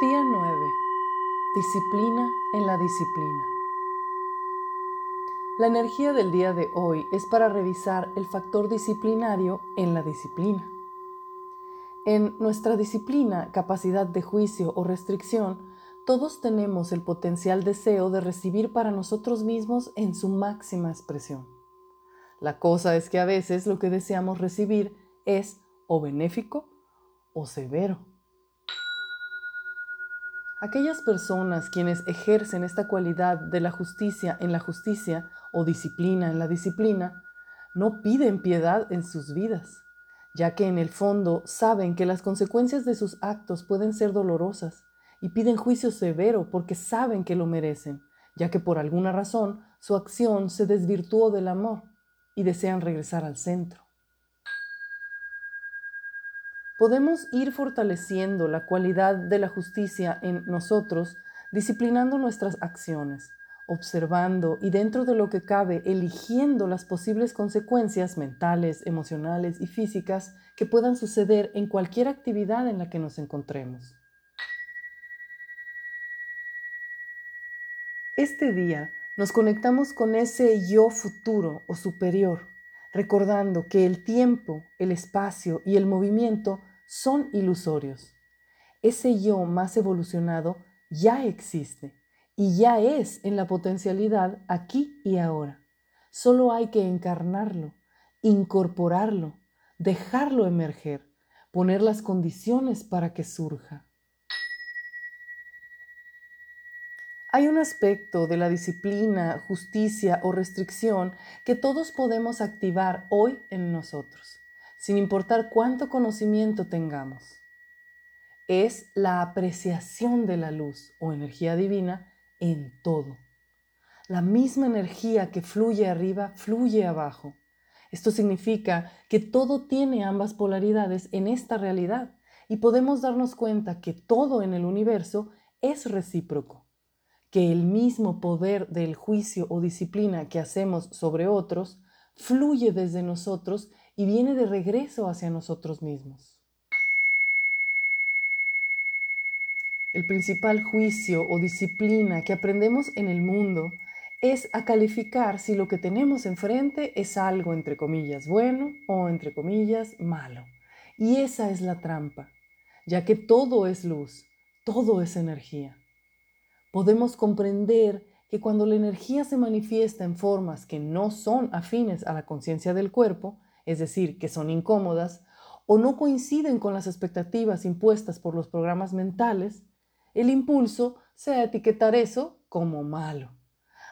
Día 9. Disciplina en la disciplina. La energía del día de hoy es para revisar el factor disciplinario en la disciplina. En nuestra disciplina, capacidad de juicio o restricción, todos tenemos el potencial deseo de recibir para nosotros mismos en su máxima expresión. La cosa es que a veces lo que deseamos recibir es o benéfico o severo. Aquellas personas quienes ejercen esta cualidad de la justicia en la justicia o disciplina en la disciplina, no piden piedad en sus vidas, ya que en el fondo saben que las consecuencias de sus actos pueden ser dolorosas y piden juicio severo porque saben que lo merecen, ya que por alguna razón su acción se desvirtuó del amor y desean regresar al centro. Podemos ir fortaleciendo la cualidad de la justicia en nosotros, disciplinando nuestras acciones, observando y dentro de lo que cabe, eligiendo las posibles consecuencias mentales, emocionales y físicas que puedan suceder en cualquier actividad en la que nos encontremos. Este día nos conectamos con ese yo futuro o superior, recordando que el tiempo, el espacio y el movimiento son ilusorios. Ese yo más evolucionado ya existe y ya es en la potencialidad aquí y ahora. Solo hay que encarnarlo, incorporarlo, dejarlo emerger, poner las condiciones para que surja. Hay un aspecto de la disciplina, justicia o restricción que todos podemos activar hoy en nosotros sin importar cuánto conocimiento tengamos. Es la apreciación de la luz o energía divina en todo. La misma energía que fluye arriba, fluye abajo. Esto significa que todo tiene ambas polaridades en esta realidad y podemos darnos cuenta que todo en el universo es recíproco, que el mismo poder del juicio o disciplina que hacemos sobre otros fluye desde nosotros y viene de regreso hacia nosotros mismos. El principal juicio o disciplina que aprendemos en el mundo es a calificar si lo que tenemos enfrente es algo entre comillas bueno o entre comillas malo. Y esa es la trampa, ya que todo es luz, todo es energía. Podemos comprender que cuando la energía se manifiesta en formas que no son afines a la conciencia del cuerpo, es decir, que son incómodas, o no coinciden con las expectativas impuestas por los programas mentales, el impulso sea etiquetar eso como malo.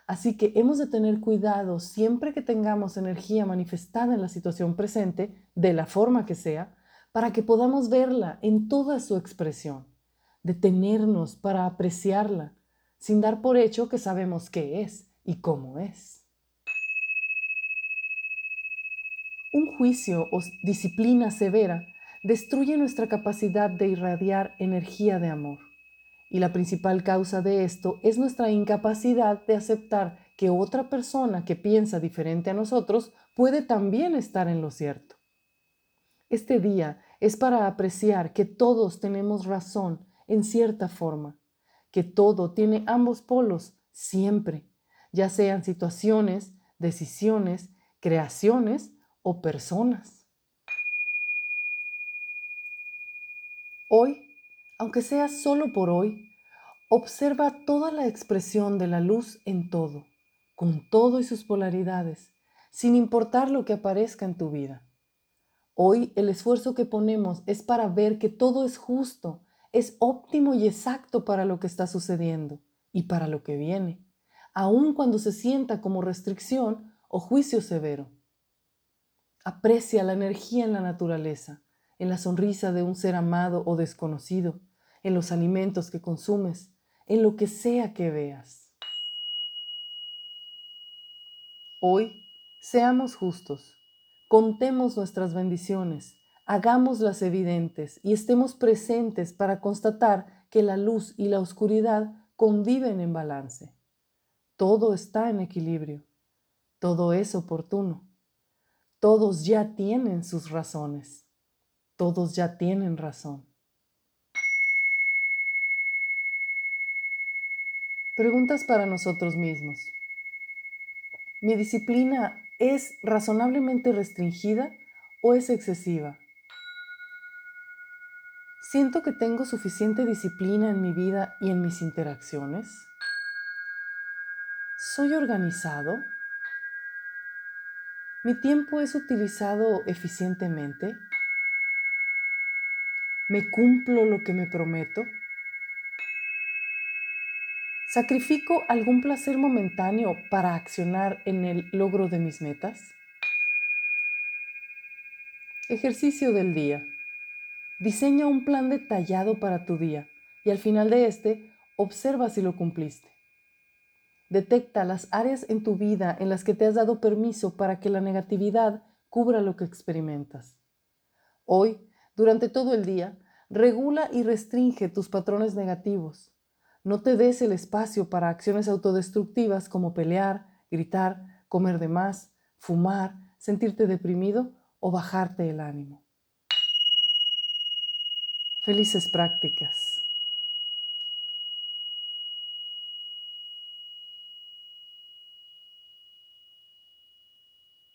Así que hemos de tener cuidado siempre que tengamos energía manifestada en la situación presente, de la forma que sea, para que podamos verla en toda su expresión, detenernos para apreciarla, sin dar por hecho que sabemos qué es y cómo es. Un juicio o disciplina severa destruye nuestra capacidad de irradiar energía de amor. Y la principal causa de esto es nuestra incapacidad de aceptar que otra persona que piensa diferente a nosotros puede también estar en lo cierto. Este día es para apreciar que todos tenemos razón en cierta forma, que todo tiene ambos polos siempre, ya sean situaciones, decisiones, creaciones o personas. Hoy, aunque sea solo por hoy, observa toda la expresión de la luz en todo, con todo y sus polaridades, sin importar lo que aparezca en tu vida. Hoy el esfuerzo que ponemos es para ver que todo es justo, es óptimo y exacto para lo que está sucediendo y para lo que viene, aun cuando se sienta como restricción o juicio severo. Aprecia la energía en la naturaleza, en la sonrisa de un ser amado o desconocido, en los alimentos que consumes, en lo que sea que veas. Hoy, seamos justos, contemos nuestras bendiciones, hagámoslas evidentes y estemos presentes para constatar que la luz y la oscuridad conviven en balance. Todo está en equilibrio, todo es oportuno. Todos ya tienen sus razones. Todos ya tienen razón. Preguntas para nosotros mismos. ¿Mi disciplina es razonablemente restringida o es excesiva? ¿Siento que tengo suficiente disciplina en mi vida y en mis interacciones? ¿Soy organizado? ¿Mi tiempo es utilizado eficientemente? ¿Me cumplo lo que me prometo? ¿Sacrifico algún placer momentáneo para accionar en el logro de mis metas? Ejercicio del día. Diseña un plan detallado para tu día y al final de este, observa si lo cumpliste. Detecta las áreas en tu vida en las que te has dado permiso para que la negatividad cubra lo que experimentas. Hoy, durante todo el día, regula y restringe tus patrones negativos no te des el espacio para acciones autodestructivas como pelear, gritar, comer de más, fumar, sentirte deprimido o bajarte el ánimo. Felices prácticas.